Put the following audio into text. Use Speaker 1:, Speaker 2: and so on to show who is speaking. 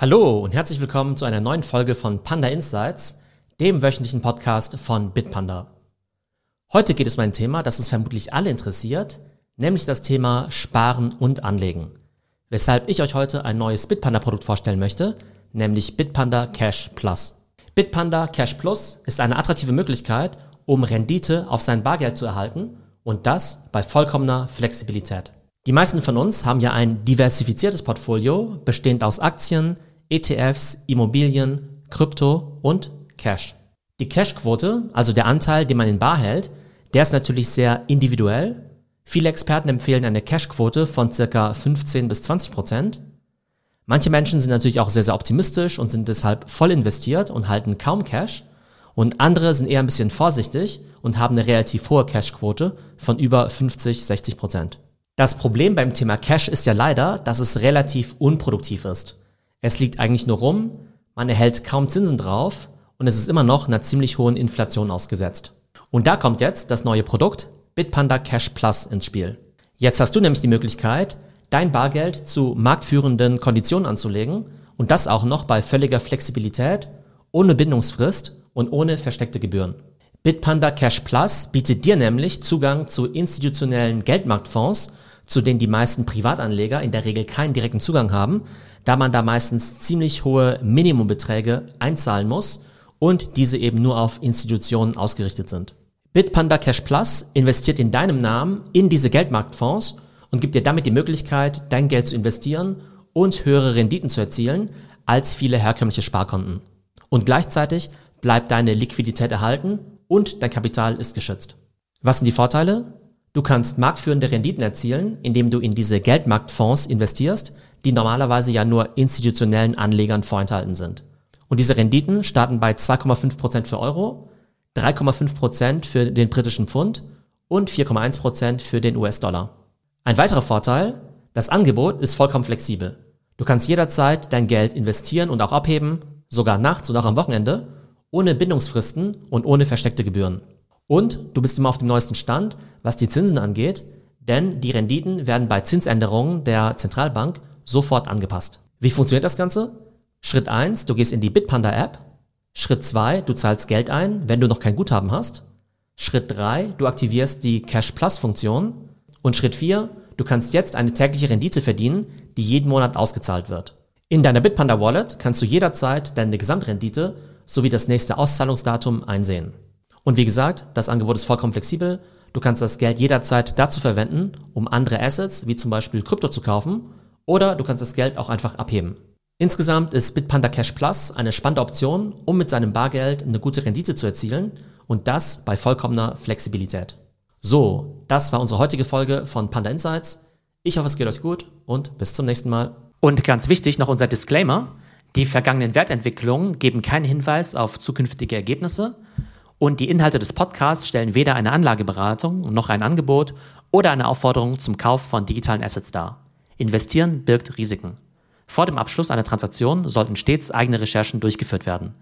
Speaker 1: Hallo und herzlich willkommen zu einer neuen Folge von Panda Insights, dem wöchentlichen Podcast von Bitpanda. Heute geht es um ein Thema, das uns vermutlich alle interessiert, nämlich das Thema Sparen und Anlegen. Weshalb ich euch heute ein neues Bitpanda-Produkt vorstellen möchte, nämlich Bitpanda Cash Plus. Bitpanda Cash Plus ist eine attraktive Möglichkeit, um Rendite auf sein Bargeld zu erhalten und das bei vollkommener Flexibilität. Die meisten von uns haben ja ein diversifiziertes Portfolio, bestehend aus Aktien, ETFs, Immobilien, Krypto und Cash. Die Cash-Quote, also der Anteil, den man in Bar hält, der ist natürlich sehr individuell. Viele Experten empfehlen eine Cash-Quote von circa 15 bis 20 Prozent. Manche Menschen sind natürlich auch sehr, sehr optimistisch und sind deshalb voll investiert und halten kaum Cash. Und andere sind eher ein bisschen vorsichtig und haben eine relativ hohe Cash-Quote von über 50, 60 Prozent. Das Problem beim Thema Cash ist ja leider, dass es relativ unproduktiv ist. Es liegt eigentlich nur rum, man erhält kaum Zinsen drauf und es ist immer noch einer ziemlich hohen Inflation ausgesetzt. Und da kommt jetzt das neue Produkt Bitpanda Cash Plus ins Spiel. Jetzt hast du nämlich die Möglichkeit, dein Bargeld zu marktführenden Konditionen anzulegen und das auch noch bei völliger Flexibilität, ohne Bindungsfrist und ohne versteckte Gebühren. Bitpanda Cash Plus bietet dir nämlich Zugang zu institutionellen Geldmarktfonds, zu denen die meisten Privatanleger in der Regel keinen direkten Zugang haben, da man da meistens ziemlich hohe Minimumbeträge einzahlen muss und diese eben nur auf Institutionen ausgerichtet sind. Bitpanda Cash Plus investiert in deinem Namen in diese Geldmarktfonds und gibt dir damit die Möglichkeit, dein Geld zu investieren und höhere Renditen zu erzielen als viele herkömmliche Sparkonten. Und gleichzeitig bleibt deine Liquidität erhalten und dein Kapital ist geschützt. Was sind die Vorteile? Du kannst marktführende Renditen erzielen, indem du in diese Geldmarktfonds investierst, die normalerweise ja nur institutionellen Anlegern vorenthalten sind. Und diese Renditen starten bei 2,5% für Euro, 3,5% für den britischen Pfund und 4,1% für den US-Dollar. Ein weiterer Vorteil, das Angebot ist vollkommen flexibel. Du kannst jederzeit dein Geld investieren und auch abheben, sogar nachts und auch am Wochenende, ohne Bindungsfristen und ohne versteckte Gebühren. Und du bist immer auf dem neuesten Stand, was die Zinsen angeht, denn die Renditen werden bei Zinsänderungen der Zentralbank sofort angepasst. Wie funktioniert das Ganze? Schritt eins: du gehst in die Bitpanda App. Schritt zwei: du zahlst Geld ein, wenn du noch kein Guthaben hast. Schritt drei: du aktivierst die Cash Plus Funktion. Und Schritt vier: du kannst jetzt eine tägliche Rendite verdienen, die jeden Monat ausgezahlt wird. In deiner Bitpanda Wallet kannst du jederzeit deine Gesamtrendite sowie das nächste Auszahlungsdatum einsehen. Und wie gesagt, das Angebot ist vollkommen flexibel. Du kannst das Geld jederzeit dazu verwenden, um andere Assets, wie zum Beispiel Krypto zu kaufen, oder du kannst das Geld auch einfach abheben. Insgesamt ist Bitpanda Cash Plus eine spannende Option, um mit seinem Bargeld eine gute Rendite zu erzielen und das bei vollkommener Flexibilität. So, das war unsere heutige Folge von Panda Insights. Ich hoffe, es geht euch gut und bis zum nächsten Mal. Und ganz wichtig noch unser Disclaimer. Die vergangenen Wertentwicklungen geben keinen Hinweis auf zukünftige Ergebnisse und die Inhalte des Podcasts stellen weder eine Anlageberatung noch ein Angebot oder eine Aufforderung zum Kauf von digitalen Assets dar. Investieren birgt Risiken. Vor dem Abschluss einer Transaktion sollten stets eigene Recherchen durchgeführt werden.